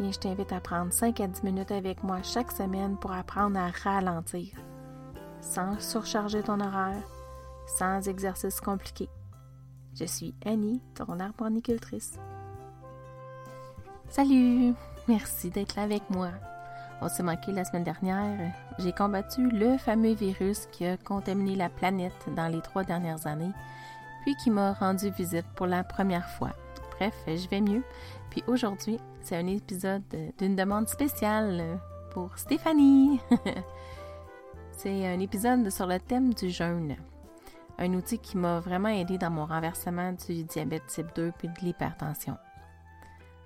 Je t'invite à prendre 5 à 10 minutes avec moi chaque semaine pour apprendre à ralentir, sans surcharger ton horaire, sans exercice compliqué. Je suis Annie, ton arboricultrice. Salut! Merci d'être là avec moi. On s'est manqué la semaine dernière. J'ai combattu le fameux virus qui a contaminé la planète dans les trois dernières années, puis qui m'a rendu visite pour la première fois. Bref, je vais mieux. Puis aujourd'hui, c'est un épisode d'une demande spéciale pour Stéphanie. c'est un épisode sur le thème du jeûne. Un outil qui m'a vraiment aidé dans mon renversement du diabète type 2 puis de l'hypertension.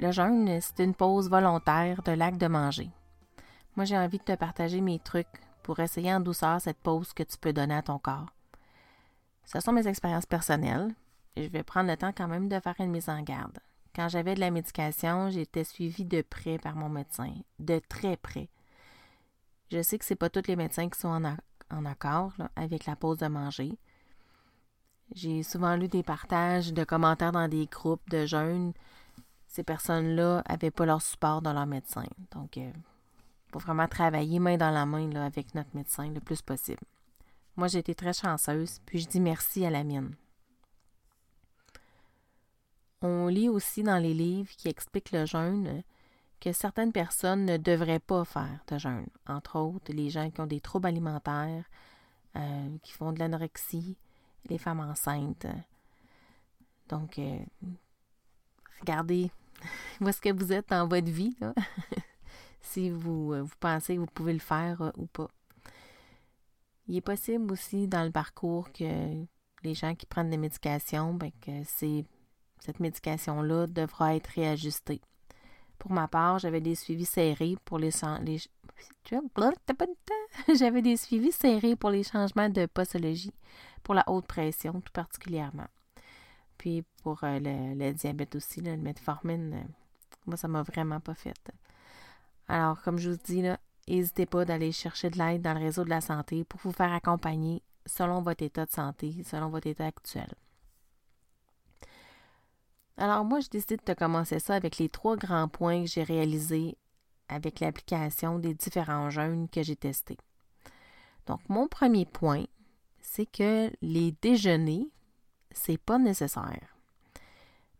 Le jeûne, c'est une pause volontaire de l'acte de manger. Moi, j'ai envie de te partager mes trucs pour essayer en douceur cette pause que tu peux donner à ton corps. Ce sont mes expériences personnelles. Je vais prendre le temps quand même de faire une mise en garde. Quand j'avais de la médication, j'étais suivie de près par mon médecin, de très près. Je sais que ce pas tous les médecins qui sont en, accord avec la pause de manger. J'ai souvent lu des partages de commentaires dans des groupes de jeunes ces personnes-là n'avaient pas leur support dans leur médecin. Donc, il euh, faut vraiment travailler main dans la main avec notre médecin le plus possible. Moi, j'ai été très chanceuse, puis je dis merci à la mienne. On lit aussi dans les livres qui expliquent le jeûne que certaines personnes ne devraient pas faire de jeûne. Entre autres, les gens qui ont des troubles alimentaires, euh, qui font de l'anorexie, les femmes enceintes. Donc, euh, regardez où est-ce que vous êtes dans votre vie, si vous, euh, vous pensez que vous pouvez le faire ou pas. Il est possible aussi dans le parcours que les gens qui prennent des médications, ben, que cette médication-là devra être réajustée. Pour ma part, j'avais des suivis serrés pour les, j'avais des suivis serrés pour les changements de posologie, pour la haute pression tout particulièrement. Puis pour euh, le, diabète aussi, le metformine, euh, moi, ça m'a vraiment pas fait. Alors, comme je vous dis, n'hésitez pas d'aller chercher de l'aide dans le réseau de la santé pour vous faire accompagner selon votre état de santé, selon votre état actuel. Alors, moi, je décide de commencer ça avec les trois grands points que j'ai réalisés avec l'application des différents jeunes que j'ai testés. Donc, mon premier point, c'est que les déjeuners c'est pas nécessaire.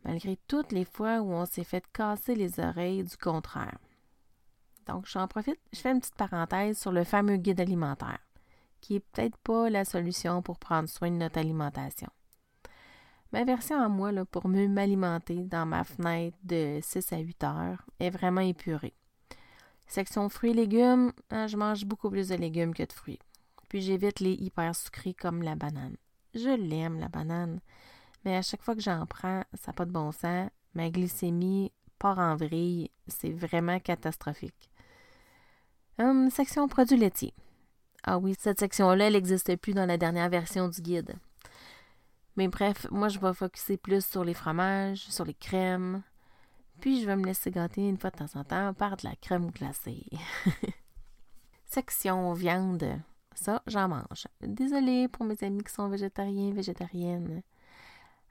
Malgré toutes les fois où on s'est fait casser les oreilles du contraire. Donc, j'en profite, je fais une petite parenthèse sur le fameux guide alimentaire, qui est peut-être pas la solution pour prendre soin de notre alimentation. Ma version à moi, pour mieux m'alimenter dans ma fenêtre de 6 à 8 heures, est vraiment épurée. Section fruits et légumes, hein, je mange beaucoup plus de légumes que de fruits. Puis j'évite les hyper sucrés comme la banane. Je l'aime, la banane. Mais à chaque fois que j'en prends, ça n'a pas de bon sens. Ma glycémie part en vrille. C'est vraiment catastrophique. Hum, section produits laitiers. Ah oui, cette section-là, elle n'existe plus dans la dernière version du guide. Mais bref, moi, je vais focuser plus sur les fromages, sur les crèmes. Puis, je vais me laisser gâter une fois de temps en temps par de la crème glacée. section viande. Ça, j'en mange. Désolée pour mes amis qui sont végétariens, végétariennes.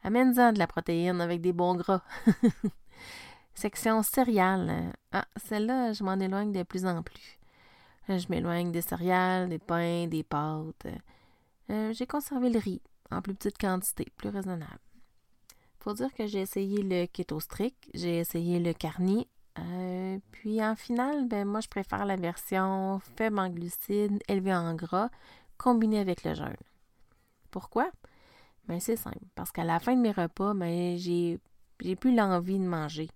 Amène-en de la protéine avec des bons gras. Section céréales. Ah, celle-là, je m'en éloigne de plus en plus. Je m'éloigne des céréales, des pains, des pâtes. Euh, j'ai conservé le riz en plus petite quantité, plus raisonnable. Faut dire que j'ai essayé le keto strict, j'ai essayé le carni euh, puis en finale, ben moi je préfère la version faible en glucides, élevée en gras, combinée avec le jeûne. Pourquoi? Ben c'est simple, parce qu'à la fin de mes repas, ben j'ai j'ai plus l'envie de manger.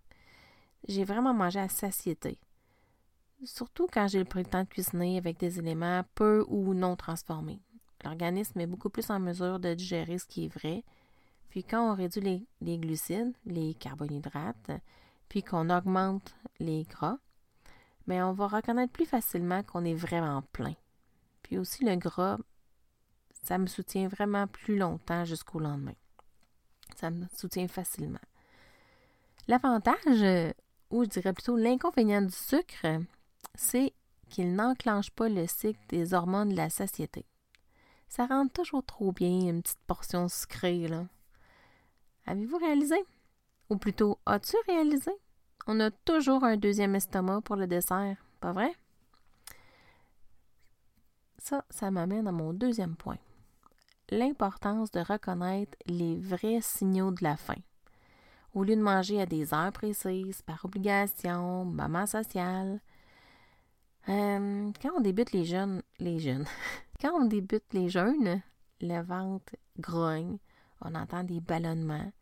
J'ai vraiment mangé à satiété. Surtout quand j'ai pris le temps de cuisiner avec des éléments peu ou non transformés. L'organisme est beaucoup plus en mesure de digérer ce qui est vrai. Puis quand on réduit les, glucides, les carbohydrates, puis qu'on augmente les gras, mais on va reconnaître plus facilement qu'on est vraiment plein. Puis aussi le gras, ça me soutient vraiment plus longtemps jusqu'au lendemain. Ça me soutient facilement. L'avantage, ou je dirais plutôt l'inconvénient du sucre, c'est qu'il n'enclenche pas le cycle des hormones de la satiété. Ça rentre toujours trop bien une petite portion sucrée, là. Avez-vous réalisé? Ou plutôt, as-tu réalisé? On a toujours un deuxième estomac pour le dessert, pas vrai? Ça, ça m'amène à mon deuxième point. L'importance de reconnaître les vrais signaux de la faim. Au lieu de manger à des heures précises, par obligation, moment social, euh, quand on débute les jeunes, les jeunes, quand on débute les jeunes, le ventre grogne, on entend des ballonnements,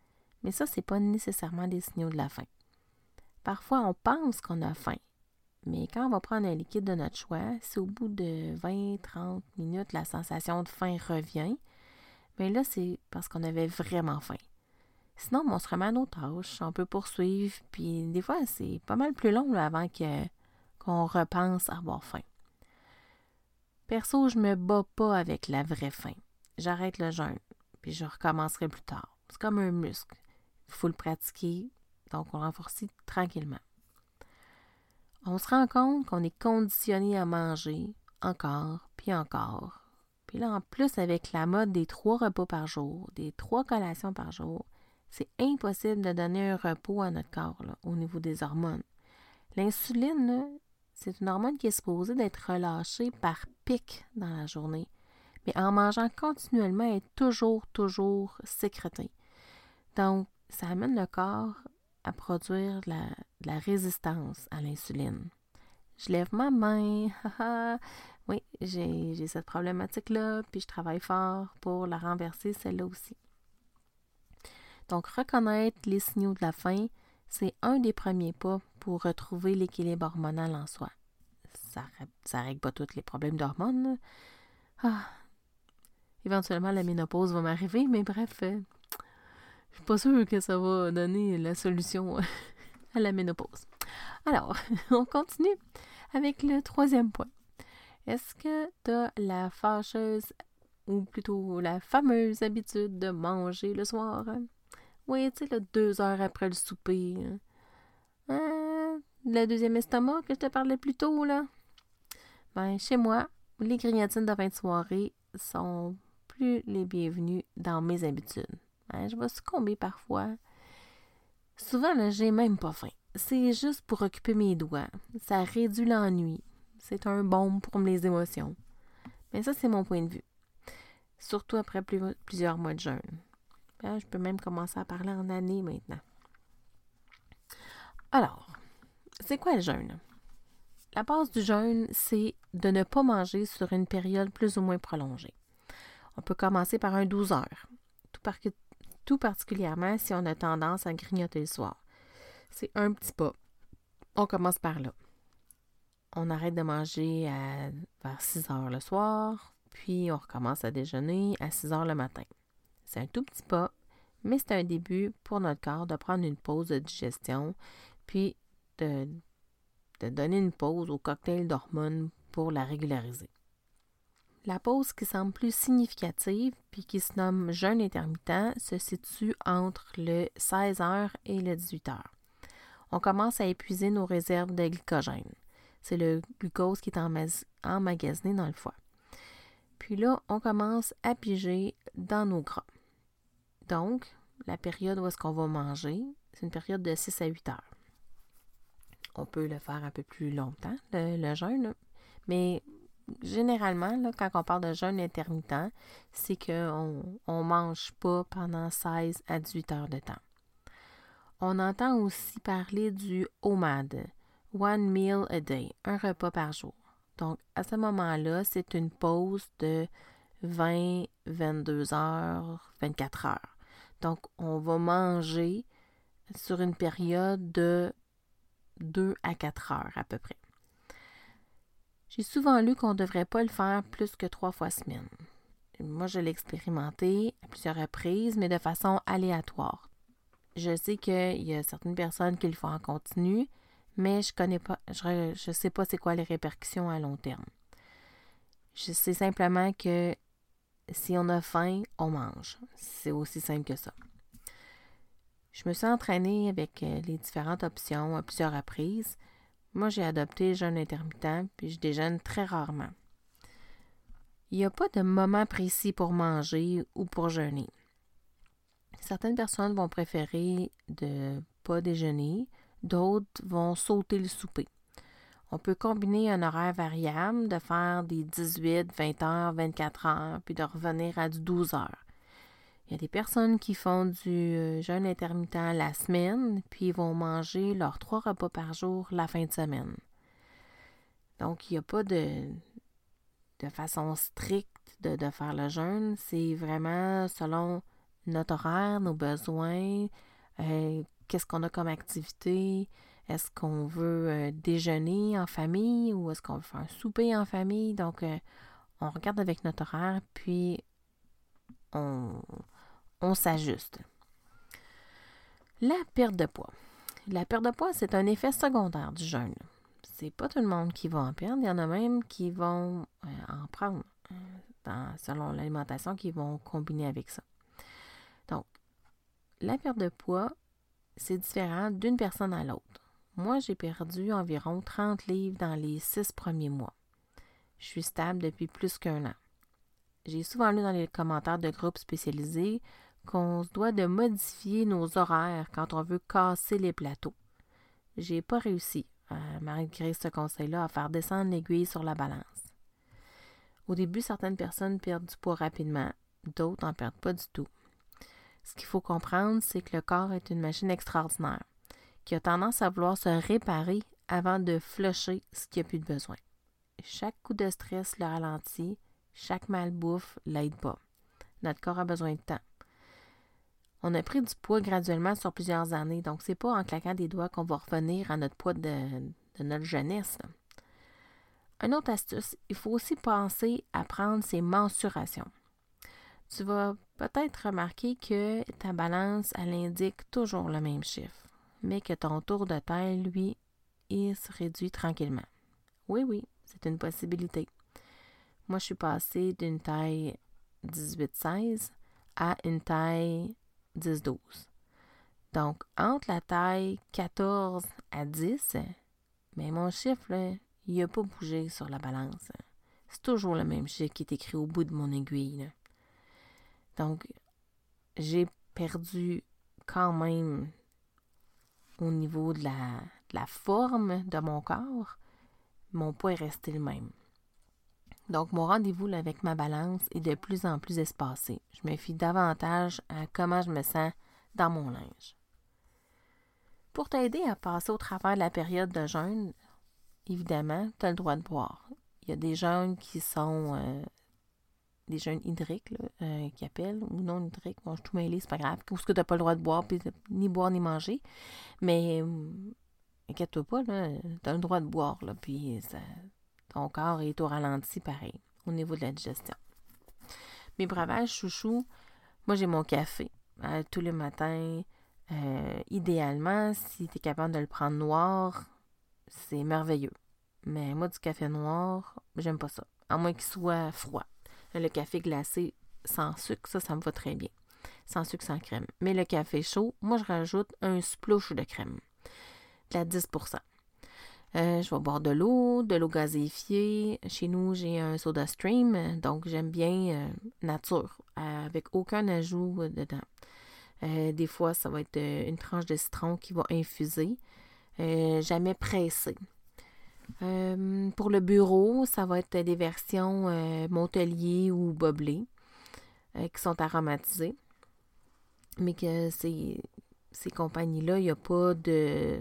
mais ça, c'est pas nécessairement des signaux de la faim. Parfois, on pense qu'on a faim, mais quand on va prendre un liquide de notre choix, si au bout de 20-30 minutes, la sensation de faim revient, bien là, c'est parce qu'on avait vraiment faim. Sinon, on se remet à nos tâches, on peut poursuivre, puis des fois, c'est pas mal plus long avant que qu'on repense avoir faim. Perso, je me bats pas avec la vraie faim. J'arrête le jeûne, puis je recommencerai plus tard. C'est comme un muscle. Il faut le pratiquer, donc on renforce tranquillement. On se rend compte qu'on est conditionné à manger encore, puis encore. Puis là, en plus, avec la mode des trois repas par jour, des trois collations par jour, c'est impossible de donner un repos à notre corps au niveau des hormones. L'insuline, c'est une hormone qui est supposée d'être relâchée par pic dans la journée, mais en mangeant continuellement, elle est toujours, toujours sécrétée. Donc, ça amène le corps à produire de la, résistance à l'insuline. Je lève ma main, oui, j'ai cette problématique-là, puis je travaille fort pour la renverser, celle-là aussi. Donc, reconnaître les signaux de la faim, c'est un des premiers pas pour retrouver l'équilibre hormonal en soi. Ça ne règle pas tous les problèmes d'hormones. Ah. Éventuellement, la ménopause va m'arriver, mais bref, euh, je suis pas sûre que ça va donner la solution à la ménopause. Alors, on continue avec le troisième point. Est-ce que tu as la fâcheuse ou plutôt la fameuse habitude de manger le soir? Oui, tu sais, deux heures après le souper. Hein, le deuxième estomac que je te parlais plus tôt, là? Ben, chez moi, les grignotines de fin de soirée sont plus les bienvenues dans mes habitudes. Ben, je vais succomber parfois. Souvent, là, j'ai même pas faim. C'est juste pour occuper mes doigts. Ça réduit l'ennui. C'est un bon pour les émotions. Mais ça, c'est mon point de vue. Surtout après plusieurs mois de jeûne. Je peux même commencer à parler en année maintenant. Alors, c'est quoi le jeûne? La base du jeûne, c'est de ne pas manger sur une période plus ou moins prolongée. On peut commencer par un 12 heures, tout, particulièrement si on a tendance à grignoter le soir. C'est un petit pas. On commence par là. On arrête de manger vers 6 heures le soir, puis on recommence à déjeuner à 6 heures le matin. C'est un tout petit pas, mais c'est un début pour notre corps de prendre une pause de digestion, puis de, donner une pause au cocktail d'hormones pour la régulariser. La pause qui semble plus significative, puis qui se nomme jeûne intermittent, se situe entre le 16h et le 18h. On commence à épuiser nos réserves de glycogène. C'est le glucose qui est emmagasiné dans le foie. Puis là, on commence à piger dans nos gras. Donc, la période où est-ce qu'on va manger, c'est une période de 6 à 8 heures. On peut le faire un peu plus longtemps, le, jeûne, mais généralement, quand on parle de jeûne intermittent, c'est qu'on ne mange pas pendant 16 à 18 heures de temps. On entend aussi parler du OMAD, One Meal a Day, un repas par jour. Donc, à ce moment-là, c'est une pause de 20, 22 heures, 24 heures. Donc, on va manger sur une période de 2 à 4 heures à peu près. J'ai souvent lu qu'on ne devrait pas le faire plus que trois fois semaine. Moi, je l'ai expérimenté à plusieurs reprises, mais de façon aléatoire. Je sais qu'il y a certaines personnes qui le font en continu, mais je connais pas, je, je sais pas c'est quoi les répercussions à long terme. Je sais simplement que si on a faim, on mange. C'est aussi simple que ça. Je me suis entraînée avec euh, les différentes options à plusieurs reprises. Moi, j'ai adopté jeûne intermittent, puis je déjeune très rarement. Il n'y a pas de moment précis pour manger ou pour jeûner. Certaines personnes vont préférer de pas déjeuner, d'autres vont sauter le souper. On peut combiner un horaire variable, de faire des 18, 20 heures, 24 heures, puis de revenir à du 12 heures. Il y a des personnes qui font du euh, jeûne intermittent la semaine, puis vont manger leurs trois repas par jour la fin de semaine. Donc, il n'y a pas de, de façon stricte de, faire le jeûne. C'est vraiment selon notre horaire, nos besoins, euh, qu'est-ce qu'on a comme activité, est-ce qu'on veut euh, déjeuner en famille ou est-ce qu'on veut faire un souper en famille? Donc, on regarde avec notre horaire, puis on, s'ajuste. La perte de poids. La perte de poids, c'est un effet secondaire du jeûne. C'est pas tout le monde qui va en perdre. Il y en a même qui vont euh, en prendre euh, selon l'alimentation, qui vont combiner avec ça. Donc, la perte de poids, c'est différent d'une personne à l'autre. Moi, j'ai perdu environ 30 livres dans les six premiers mois. Je suis stable depuis plus qu'un an. J'ai souvent lu dans les commentaires de groupes spécialisés qu'on se doit de modifier nos horaires quand on veut casser les plateaux. J'ai pas réussi, malgré ce conseil-là, à faire descendre l'aiguille sur la balance. Au début, certaines personnes perdent du poids rapidement, d'autres n'en perdent pas du tout. Ce qu'il faut comprendre, c'est que le corps est une machine extraordinaire, qui a tendance à vouloir se réparer avant de flusher ce qui a plus de besoin. Chaque coup de stress le ralentit, chaque malbouffe l'aide pas. Notre corps a besoin de temps. On a pris du poids graduellement sur plusieurs années, donc c'est pas en claquant des doigts qu'on va revenir à notre poids de, notre jeunesse. Un autre astuce, il faut aussi penser à prendre ses mensurations. Tu vas peut-être remarquer que ta balance, elle indique toujours le même chiffre, mais que ton tour de taille, lui, il se réduit tranquillement. Oui, oui, c'est une possibilité. Moi, je suis passée d'une taille 18-16 à une taille 10-12. Donc, entre la taille 14 à 10, mais mon chiffre, il n'a pas bougé sur la balance. C'est toujours le même chiffre qui est écrit au bout de mon aiguille. Donc, j'ai perdu quand même au niveau de la, forme de mon corps, mon poids est resté le même. Donc, mon rendez-vous avec ma balance est de plus en plus espacé. Je me fie davantage à comment je me sens dans mon linge. Pour t'aider à passer au travers de la période de jeûne, évidemment, tu as le droit de boire. Il y a des jeûnes qui sont euh, des jeûnes hydriques, euh, qui appellent, ou non hydriques. Bon, je suis tout mêlé, c'est pas grave. Ou ce que tu n'as pas le droit de boire, puis ni boire ni manger. Mais, euh, inquiète-toi pas, tu as le droit de boire, puis ton corps est au ralenti pareil, au niveau de la digestion. Mes breuvages chouchou, moi j'ai mon café euh, tous les matins. Euh, idéalement, si tu es capable de le prendre noir, c'est merveilleux. Mais moi, du café noir, j'aime pas ça. À moins qu'il soit froid. Le café glacé sans sucre, ça, ça me va très bien. Sans sucre, sans crème. Mais le café chaud, moi, je rajoute un splouche de crème. De la 10% euh, je vais boire de l'eau, de l'eau gazéifiée. Chez nous, j'ai un soda stream, donc j'aime bien euh, nature, avec aucun ajout euh, dedans. des fois, ça va être une tranche de citron qui va infuser, jamais pressé. pour le bureau, ça va être des versions Montelier ou Boblé qui sont aromatisées. Mais que ces, ces compagnies-là, il n'y a pas de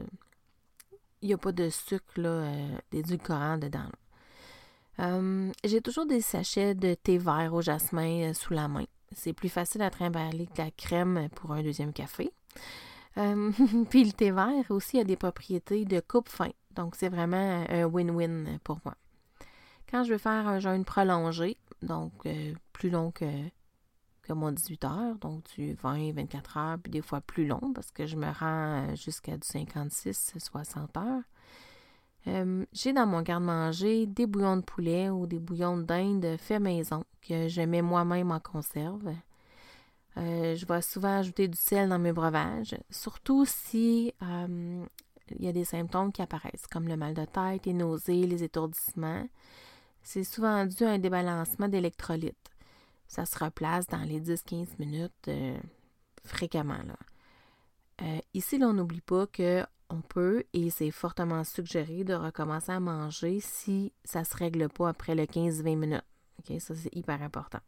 il a pas de sucre, euh, d'édulcorant dedans. Euh, j'ai toujours des sachets de thé vert au jasmin euh, sous la main. C'est plus facile à trimballer que la crème pour un deuxième café. puis le thé vert aussi a des propriétés de coupe-fin. Donc, c'est vraiment un win-win pour moi. Quand je veux faire un jeûne prolongé, donc plus long que, mon 18 heures, donc du 20, 24 heures, puis des fois plus long parce que je me rends jusqu'à du 56, 60 heures. Euh, j'ai dans mon garde-manger des bouillons de poulet ou des bouillons d'Inde fait maison que je mets moi-même en conserve. Euh, je vais souvent ajouter du sel dans mes breuvages, surtout si euh, il y a des symptômes qui apparaissent, comme le mal de tête, les nausées, les étourdissements. C'est souvent dû à un débalancement d'électrolytes. Ça se replace dans les 10-15 minutes fréquemment. ici, on n'oublie pas que on peut, et c'est fortement suggéré, de recommencer à manger si ça ne se règle pas après le 15-20 minutes. Ça, c'est hyper important.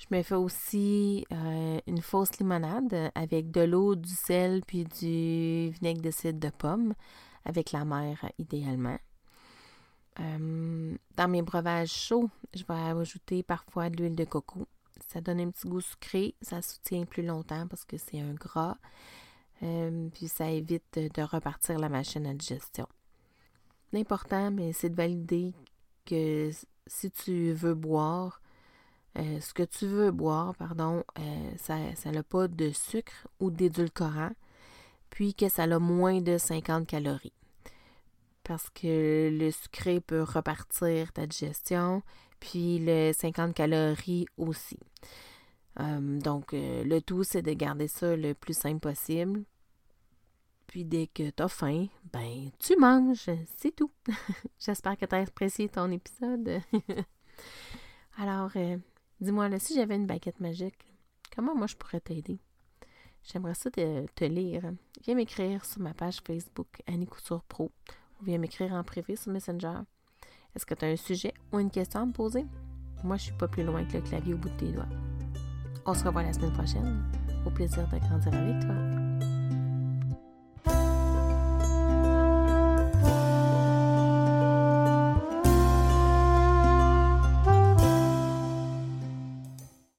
Je me fais aussi euh, une fausse limonade avec de l'eau, du sel puis du vinaigre de cidre de pomme, avec la mer idéalement. Euh, dans mes breuvages chauds, je vais ajouter parfois de l'huile de coco. Ça donne un petit goût sucré, ça soutient plus longtemps parce que c'est un gras. Euh, puis ça évite de repartir la machine à digestion. L'important, c'est de valider que si tu veux boire, euh, ce que tu veux boire, pardon, euh, ça n'a pas de sucre ou d'édulcorant, puis que ça a moins de 50 calories. Parce que le sucré peut repartir ta digestion, puis le 50 calories aussi. donc, le tout, c'est de garder ça le plus simple possible. Puis dès que tu as faim, ben tu manges, c'est tout. J'espère que tu as apprécié ton épisode. Alors, euh, dis-moi là, si j'avais une baguette magique, comment moi je pourrais t'aider? J'aimerais ça te, lire. Viens m'écrire sur ma page Facebook Annie Couture Pro ou viens m'écrire en privé sur Messenger. Est-ce que tu as un sujet ou une question à me poser? Moi, je suis pas plus loin que le clavier au bout de tes doigts. On se revoit la semaine prochaine. Au plaisir de grandir avec toi.